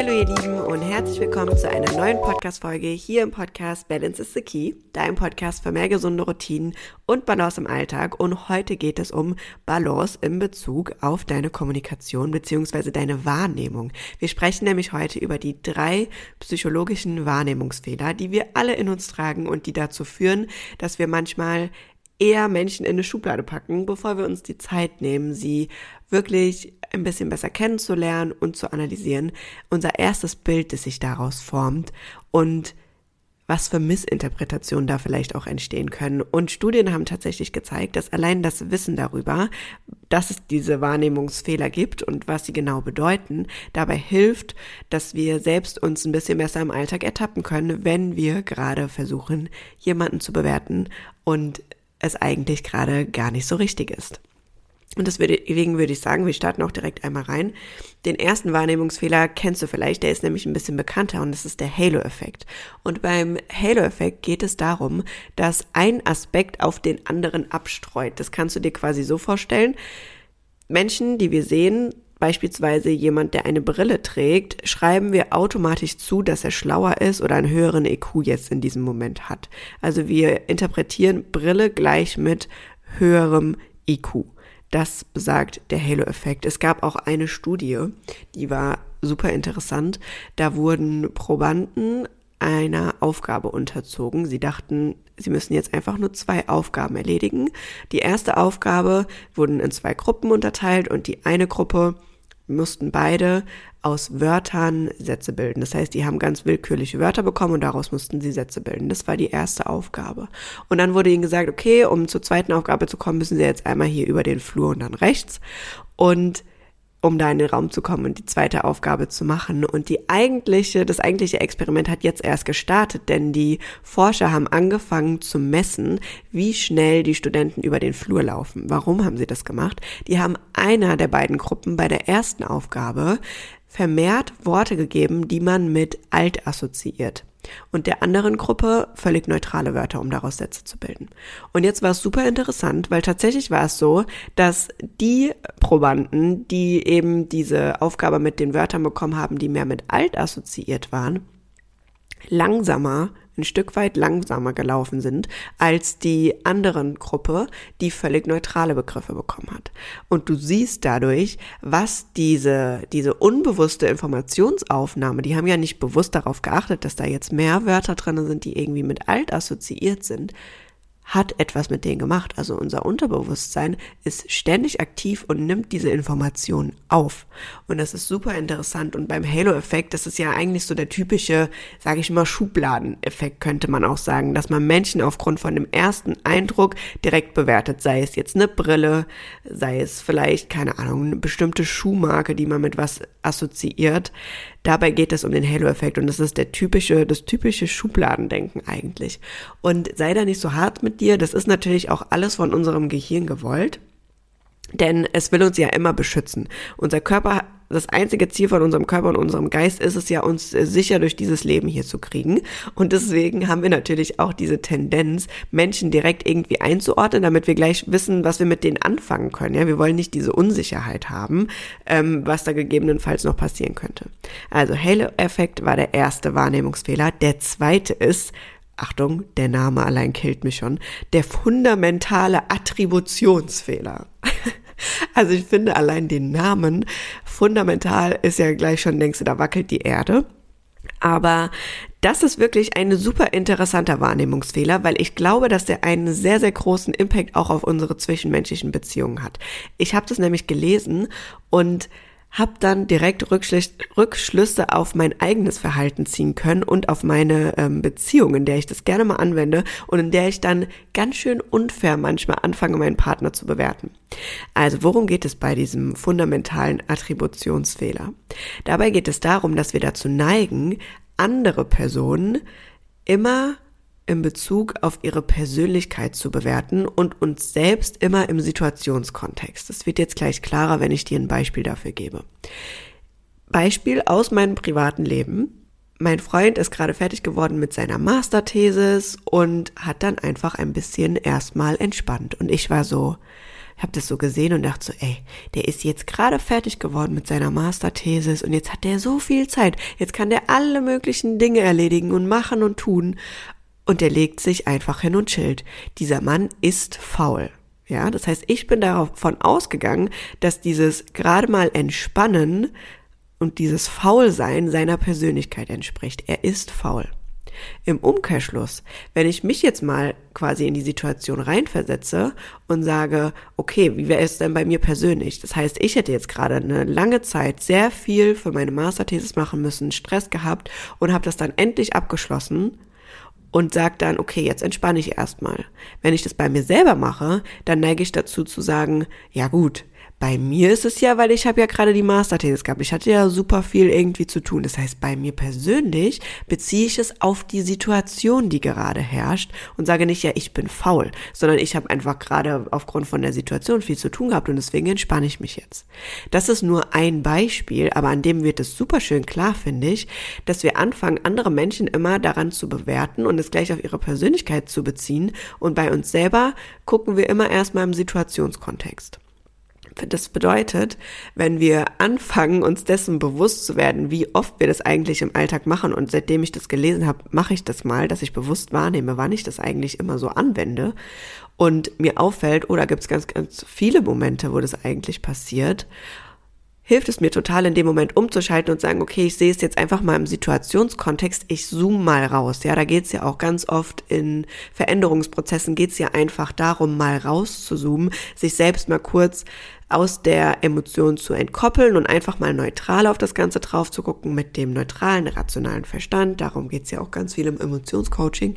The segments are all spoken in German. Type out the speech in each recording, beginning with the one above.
Hallo ihr Lieben und herzlich willkommen zu einer neuen Podcast-Folge hier im Podcast Balance is the Key, dein Podcast für mehr gesunde Routinen und Balance im Alltag. Und heute geht es um Balance in Bezug auf deine Kommunikation bzw. deine Wahrnehmung. Wir sprechen nämlich heute über die drei psychologischen Wahrnehmungsfehler, die wir alle in uns tragen und die dazu führen, dass wir manchmal eher Menschen in eine Schublade packen, bevor wir uns die Zeit nehmen, sie wirklich ein bisschen besser kennenzulernen und zu analysieren. Unser erstes Bild, das sich daraus formt und was für Missinterpretationen da vielleicht auch entstehen können. Und Studien haben tatsächlich gezeigt, dass allein das Wissen darüber, dass es diese Wahrnehmungsfehler gibt und was sie genau bedeuten, dabei hilft, dass wir selbst uns ein bisschen besser im Alltag ertappen können, wenn wir gerade versuchen, jemanden zu bewerten und es eigentlich gerade gar nicht so richtig ist. Und deswegen würde ich sagen, wir starten auch direkt einmal rein. Den ersten Wahrnehmungsfehler kennst du vielleicht, der ist nämlich ein bisschen bekannter und das ist der Halo-Effekt. Und beim Halo-Effekt geht es darum, dass ein Aspekt auf den anderen abstreut. Das kannst du dir quasi so vorstellen. Menschen, die wir sehen, beispielsweise jemand, der eine Brille trägt, schreiben wir automatisch zu, dass er schlauer ist oder einen höheren EQ jetzt in diesem Moment hat. Also wir interpretieren Brille gleich mit höherem IQ. Das besagt der Halo-Effekt. Es gab auch eine Studie, die war super interessant. Da wurden Probanden einer Aufgabe unterzogen. Sie dachten, sie müssen jetzt einfach nur zwei Aufgaben erledigen. Die erste Aufgabe wurden in zwei Gruppen unterteilt und die eine Gruppe mussten beide aus Wörtern Sätze bilden. Das heißt, die haben ganz willkürliche Wörter bekommen und daraus mussten sie Sätze bilden. Das war die erste Aufgabe. Und dann wurde ihnen gesagt, okay, um zur zweiten Aufgabe zu kommen, müssen sie jetzt einmal hier über den Flur und dann rechts. Und um da in den Raum zu kommen und die zweite Aufgabe zu machen. Und die eigentliche, das eigentliche Experiment hat jetzt erst gestartet, denn die Forscher haben angefangen zu messen, wie schnell die Studenten über den Flur laufen. Warum haben sie das gemacht? Die haben einer der beiden Gruppen bei der ersten Aufgabe vermehrt Worte gegeben, die man mit alt assoziiert und der anderen Gruppe völlig neutrale Wörter, um daraus Sätze zu bilden. Und jetzt war es super interessant, weil tatsächlich war es so, dass die Probanden, die eben diese Aufgabe mit den Wörtern bekommen haben, die mehr mit alt assoziiert waren, langsamer ein Stück weit langsamer gelaufen sind als die anderen Gruppe, die völlig neutrale Begriffe bekommen hat. Und du siehst dadurch, was diese, diese unbewusste Informationsaufnahme, die haben ja nicht bewusst darauf geachtet, dass da jetzt mehr Wörter drin sind, die irgendwie mit alt assoziiert sind, hat etwas mit denen gemacht. Also unser Unterbewusstsein ist ständig aktiv und nimmt diese Informationen auf. Und das ist super interessant. Und beim Halo-Effekt, das ist ja eigentlich so der typische, sage ich mal, Schubladeneffekt, könnte man auch sagen, dass man Menschen aufgrund von dem ersten Eindruck direkt bewertet. Sei es jetzt eine Brille, sei es vielleicht, keine Ahnung, eine bestimmte Schuhmarke, die man mit was assoziiert. Dabei geht es um den Halo-Effekt und das ist der typische, das typische Schubladendenken eigentlich. Und sei da nicht so hart mit dir, das ist natürlich auch alles von unserem Gehirn gewollt. Denn es will uns ja immer beschützen. Unser Körper das einzige Ziel von unserem Körper und unserem Geist ist es ja, uns äh, sicher durch dieses Leben hier zu kriegen. Und deswegen haben wir natürlich auch diese Tendenz, Menschen direkt irgendwie einzuordnen, damit wir gleich wissen, was wir mit denen anfangen können. Ja, wir wollen nicht diese Unsicherheit haben, ähm, was da gegebenenfalls noch passieren könnte. Also Halo-Effekt war der erste Wahrnehmungsfehler. Der zweite ist, Achtung, der Name allein killt mich schon, der fundamentale Attributionsfehler. Also ich finde allein den Namen fundamental ist ja gleich schon, denkst du, da wackelt die Erde. Aber das ist wirklich ein super interessanter Wahrnehmungsfehler, weil ich glaube, dass der einen sehr, sehr großen Impact auch auf unsere zwischenmenschlichen Beziehungen hat. Ich habe das nämlich gelesen und habe dann direkt Rückschlüsse auf mein eigenes Verhalten ziehen können und auf meine ähm, Beziehung, in der ich das gerne mal anwende und in der ich dann ganz schön unfair manchmal anfange, meinen Partner zu bewerten. Also worum geht es bei diesem fundamentalen Attributionsfehler? Dabei geht es darum, dass wir dazu neigen, andere Personen immer in Bezug auf ihre Persönlichkeit zu bewerten und uns selbst immer im Situationskontext. Das wird jetzt gleich klarer, wenn ich dir ein Beispiel dafür gebe. Beispiel aus meinem privaten Leben. Mein Freund ist gerade fertig geworden mit seiner Masterthesis und hat dann einfach ein bisschen erstmal entspannt. Und ich war so, habe das so gesehen und dachte so, ey, der ist jetzt gerade fertig geworden mit seiner Masterthesis und jetzt hat der so viel Zeit. Jetzt kann der alle möglichen Dinge erledigen und machen und tun. Und der legt sich einfach hin und chillt. Dieser Mann ist faul. Ja, das heißt, ich bin davon ausgegangen, dass dieses gerade mal entspannen und dieses Faulsein seiner Persönlichkeit entspricht. Er ist faul. Im Umkehrschluss, wenn ich mich jetzt mal quasi in die Situation reinversetze und sage, okay, wie wäre es denn bei mir persönlich? Das heißt, ich hätte jetzt gerade eine lange Zeit sehr viel für meine Masterthesis machen müssen, Stress gehabt und habe das dann endlich abgeschlossen und sage dann, okay, jetzt entspanne ich erstmal. Wenn ich das bei mir selber mache, dann neige ich dazu zu sagen, ja gut, bei mir ist es ja, weil ich habe ja gerade die Masterthesis gehabt. Ich hatte ja super viel irgendwie zu tun. Das heißt, bei mir persönlich beziehe ich es auf die Situation, die gerade herrscht und sage nicht, ja, ich bin faul, sondern ich habe einfach gerade aufgrund von der Situation viel zu tun gehabt und deswegen entspanne ich mich jetzt. Das ist nur ein Beispiel, aber an dem wird es super schön klar, finde ich, dass wir anfangen, andere Menschen immer daran zu bewerten und es gleich auf ihre Persönlichkeit zu beziehen und bei uns selber gucken wir immer erstmal im Situationskontext. Das bedeutet, wenn wir anfangen, uns dessen bewusst zu werden, wie oft wir das eigentlich im Alltag machen und seitdem ich das gelesen habe, mache ich das mal, dass ich bewusst wahrnehme, wann ich das eigentlich immer so anwende und mir auffällt, oder oh, gibt es ganz, ganz viele Momente, wo das eigentlich passiert hilft es mir total in dem Moment umzuschalten und sagen, okay, ich sehe es jetzt einfach mal im Situationskontext, ich zoome mal raus. Ja, da geht es ja auch ganz oft in Veränderungsprozessen, geht es ja einfach darum, mal raus zu zoomen, sich selbst mal kurz aus der Emotion zu entkoppeln und einfach mal neutral auf das Ganze drauf zu gucken mit dem neutralen, rationalen Verstand. Darum geht es ja auch ganz viel im Emotionscoaching.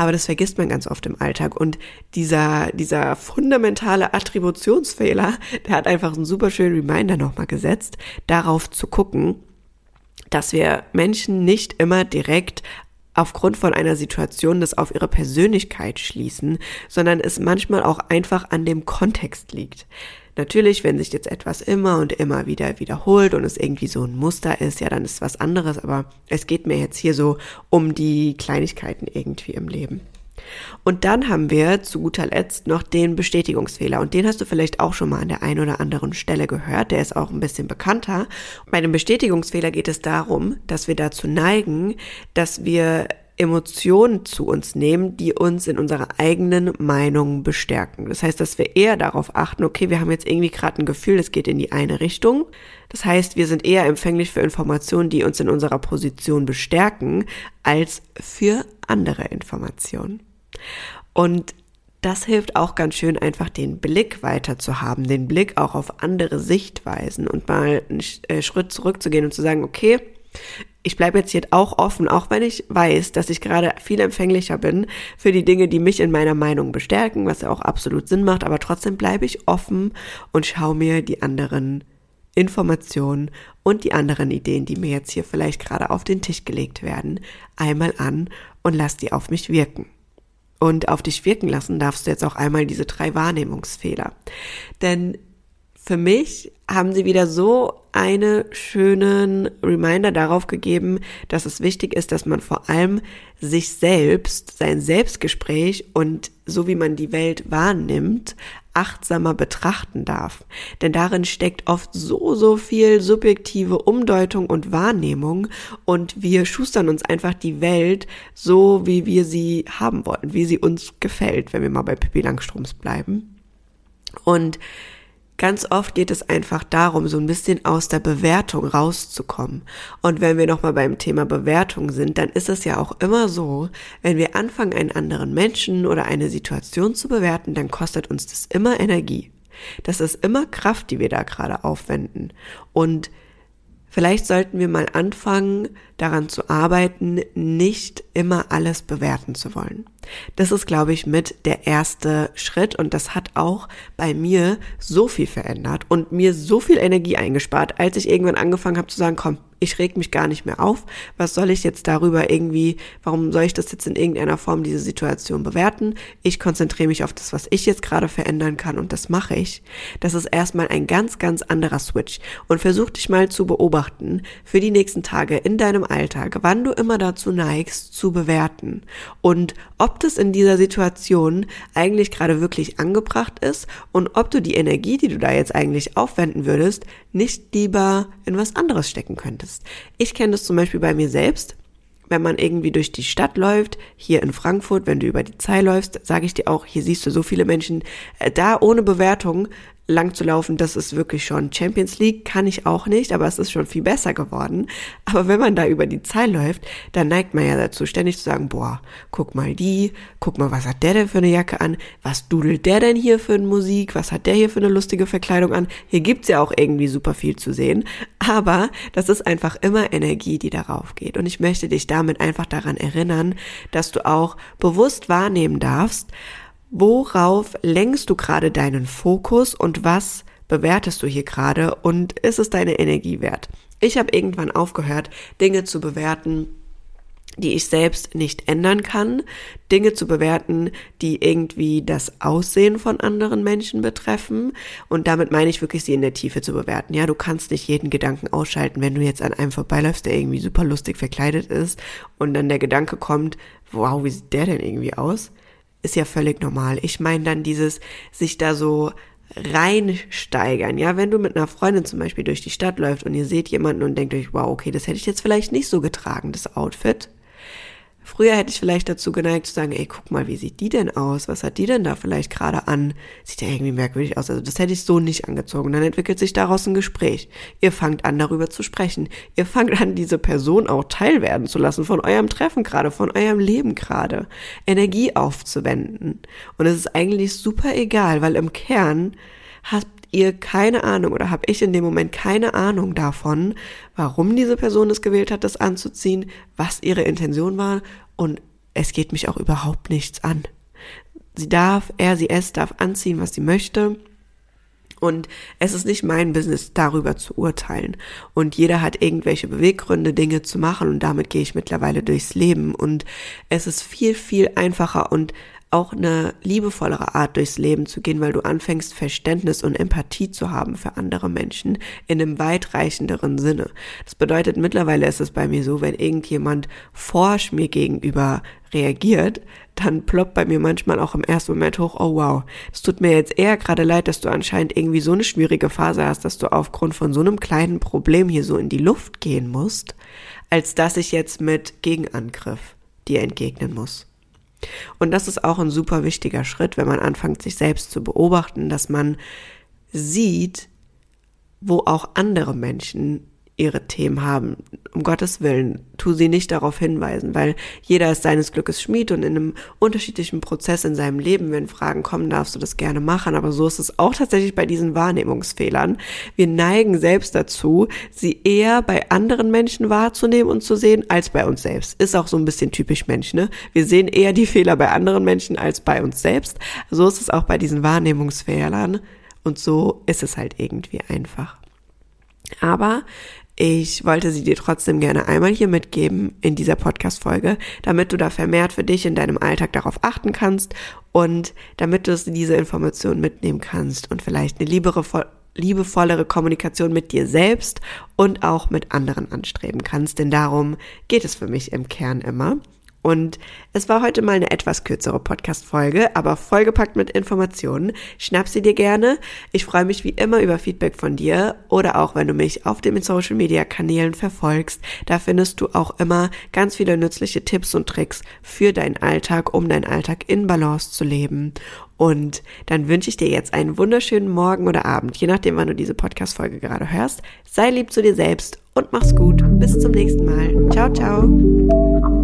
Aber das vergisst man ganz oft im Alltag. Und dieser, dieser fundamentale Attributionsfehler, der hat einfach einen super schönen Reminder nochmal gesetzt, darauf zu gucken, dass wir Menschen nicht immer direkt aufgrund von einer Situation das auf ihre Persönlichkeit schließen, sondern es manchmal auch einfach an dem Kontext liegt. Natürlich, wenn sich jetzt etwas immer und immer wieder wiederholt und es irgendwie so ein Muster ist, ja, dann ist was anderes, aber es geht mir jetzt hier so um die Kleinigkeiten irgendwie im Leben. Und dann haben wir zu guter Letzt noch den Bestätigungsfehler. Und den hast du vielleicht auch schon mal an der einen oder anderen Stelle gehört. Der ist auch ein bisschen bekannter. Bei dem Bestätigungsfehler geht es darum, dass wir dazu neigen, dass wir Emotionen zu uns nehmen, die uns in unserer eigenen Meinung bestärken. Das heißt, dass wir eher darauf achten, okay, wir haben jetzt irgendwie gerade ein Gefühl, es geht in die eine Richtung. Das heißt, wir sind eher empfänglich für Informationen, die uns in unserer Position bestärken, als für andere Informationen. Und das hilft auch ganz schön, einfach den Blick weiter zu haben, den Blick auch auf andere Sichtweisen und mal einen äh, Schritt zurückzugehen und zu sagen, okay, ich bleibe jetzt hier auch offen, auch wenn ich weiß, dass ich gerade viel empfänglicher bin für die Dinge, die mich in meiner Meinung bestärken, was ja auch absolut Sinn macht, aber trotzdem bleibe ich offen und schaue mir die anderen Informationen und die anderen Ideen, die mir jetzt hier vielleicht gerade auf den Tisch gelegt werden, einmal an und lass die auf mich wirken. Und auf dich wirken lassen darfst du jetzt auch einmal diese drei Wahrnehmungsfehler. Denn für mich haben sie wieder so einen schönen Reminder darauf gegeben, dass es wichtig ist, dass man vor allem sich selbst, sein Selbstgespräch und so wie man die Welt wahrnimmt, achtsamer betrachten darf. Denn darin steckt oft so, so viel subjektive Umdeutung und Wahrnehmung und wir schustern uns einfach die Welt so, wie wir sie haben wollen, wie sie uns gefällt, wenn wir mal bei Pippi Langstroms bleiben. Und Ganz oft geht es einfach darum, so ein bisschen aus der Bewertung rauszukommen. Und wenn wir nochmal beim Thema Bewertung sind, dann ist es ja auch immer so, wenn wir anfangen, einen anderen Menschen oder eine Situation zu bewerten, dann kostet uns das immer Energie. Das ist immer Kraft, die wir da gerade aufwenden. Und Vielleicht sollten wir mal anfangen, daran zu arbeiten, nicht immer alles bewerten zu wollen. Das ist, glaube ich, mit der erste Schritt und das hat auch bei mir so viel verändert und mir so viel Energie eingespart, als ich irgendwann angefangen habe zu sagen, komm, Ich reg mich gar nicht mehr auf. Was soll ich jetzt darüber irgendwie, warum soll ich das jetzt in irgendeiner Form, diese Situation bewerten? Ich konzentriere mich auf das, was ich jetzt gerade verändern kann und das mache ich. Das ist erstmal ein ganz, ganz anderer Switch. Und versuch dich mal zu beobachten für die nächsten Tage in deinem Alltag, wann du immer dazu neigst, zu bewerten. Und ob das in dieser Situation eigentlich gerade wirklich angebracht ist und ob du die Energie, die du da jetzt eigentlich aufwenden würdest, nicht lieber in was anderes stecken könntest. Ich kenne das zum Beispiel bei mir selbst. Wenn man irgendwie durch die Stadt läuft, hier in Frankfurt, wenn du über die Zeil läufst, sage ich dir auch, hier siehst du so viele Menschen, äh, da ohne Bewertung lang zu laufen, das ist wirklich schon Champions League, kann ich auch nicht, aber es ist schon viel besser geworden. Aber wenn man da über die Zahl läuft, dann neigt man ja dazu, ständig zu sagen, boah, guck mal die, guck mal, was hat der denn für eine Jacke an, was dudelt der denn hier für eine Musik, was hat der hier für eine lustige Verkleidung an. Hier gibt's ja auch irgendwie super viel zu sehen, aber das ist einfach immer Energie, die darauf geht. Und ich möchte dich damit einfach daran erinnern, dass du auch bewusst wahrnehmen darfst, Worauf lenkst du gerade deinen Fokus und was bewertest du hier gerade und ist es deine Energie wert? Ich habe irgendwann aufgehört, Dinge zu bewerten, die ich selbst nicht ändern kann, Dinge zu bewerten, die irgendwie das Aussehen von anderen Menschen betreffen. Und damit meine ich wirklich, sie in der Tiefe zu bewerten. Ja, du kannst nicht jeden Gedanken ausschalten, wenn du jetzt an einem vorbeiläufst, der irgendwie super lustig verkleidet ist und dann der Gedanke kommt, wow, wie sieht der denn irgendwie aus? Ist ja völlig normal. Ich meine dann dieses sich da so reinsteigern. Ja, wenn du mit einer Freundin zum Beispiel durch die Stadt läuft und ihr seht jemanden und denkt euch, wow, okay, das hätte ich jetzt vielleicht nicht so getragen, das Outfit. Früher hätte ich vielleicht dazu geneigt zu sagen, ey, guck mal, wie sieht die denn aus? Was hat die denn da vielleicht gerade an? Sieht ja irgendwie merkwürdig aus. Also das hätte ich so nicht angezogen. Dann entwickelt sich daraus ein Gespräch. Ihr fangt an, darüber zu sprechen. Ihr fangt an, diese Person auch teilwerden zu lassen von eurem Treffen gerade, von eurem Leben gerade. Energie aufzuwenden. Und es ist eigentlich super egal, weil im Kern habt ihr keine Ahnung oder habe ich in dem Moment keine Ahnung davon, warum diese Person es gewählt hat, das anzuziehen, was ihre Intention war und es geht mich auch überhaupt nichts an. Sie darf, er, sie, es darf anziehen, was sie möchte. Und es ist nicht mein Business, darüber zu urteilen. Und jeder hat irgendwelche Beweggründe, Dinge zu machen. Und damit gehe ich mittlerweile durchs Leben. Und es ist viel, viel einfacher und auch eine liebevollere Art durchs Leben zu gehen, weil du anfängst, Verständnis und Empathie zu haben für andere Menschen in einem weitreichenderen Sinne. Das bedeutet, mittlerweile ist es bei mir so, wenn irgendjemand forsch mir gegenüber reagiert, dann ploppt bei mir manchmal auch im ersten Moment hoch, oh wow, es tut mir jetzt eher gerade leid, dass du anscheinend irgendwie so eine schwierige Phase hast, dass du aufgrund von so einem kleinen Problem hier so in die Luft gehen musst, als dass ich jetzt mit Gegenangriff dir entgegnen muss. Und das ist auch ein super wichtiger Schritt, wenn man anfängt, sich selbst zu beobachten, dass man sieht, wo auch andere Menschen ihre Themen haben. Um Gottes Willen, tu sie nicht darauf hinweisen, weil jeder ist seines Glückes Schmied und in einem unterschiedlichen Prozess in seinem Leben, wenn Fragen kommen, darfst du das gerne machen. Aber so ist es auch tatsächlich bei diesen Wahrnehmungsfehlern. Wir neigen selbst dazu, sie eher bei anderen Menschen wahrzunehmen und zu sehen, als bei uns selbst. Ist auch so ein bisschen typisch Mensch, ne? Wir sehen eher die Fehler bei anderen Menschen als bei uns selbst. So ist es auch bei diesen Wahrnehmungsfehlern. Und so ist es halt irgendwie einfach. Aber ich wollte sie dir trotzdem gerne einmal hier mitgeben in dieser Podcast-Folge, damit du da vermehrt für dich in deinem Alltag darauf achten kannst und damit du diese Informationen mitnehmen kannst und vielleicht eine liebevollere Kommunikation mit dir selbst und auch mit anderen anstreben kannst. Denn darum geht es für mich im Kern immer. Und es war heute mal eine etwas kürzere Podcast-Folge, aber vollgepackt mit Informationen. Schnapp sie dir gerne. Ich freue mich wie immer über Feedback von dir oder auch wenn du mich auf den Social Media Kanälen verfolgst. Da findest du auch immer ganz viele nützliche Tipps und Tricks für deinen Alltag, um deinen Alltag in Balance zu leben. Und dann wünsche ich dir jetzt einen wunderschönen Morgen oder Abend, je nachdem, wann du diese Podcast-Folge gerade hörst. Sei lieb zu dir selbst und mach's gut. Bis zum nächsten Mal. Ciao, ciao.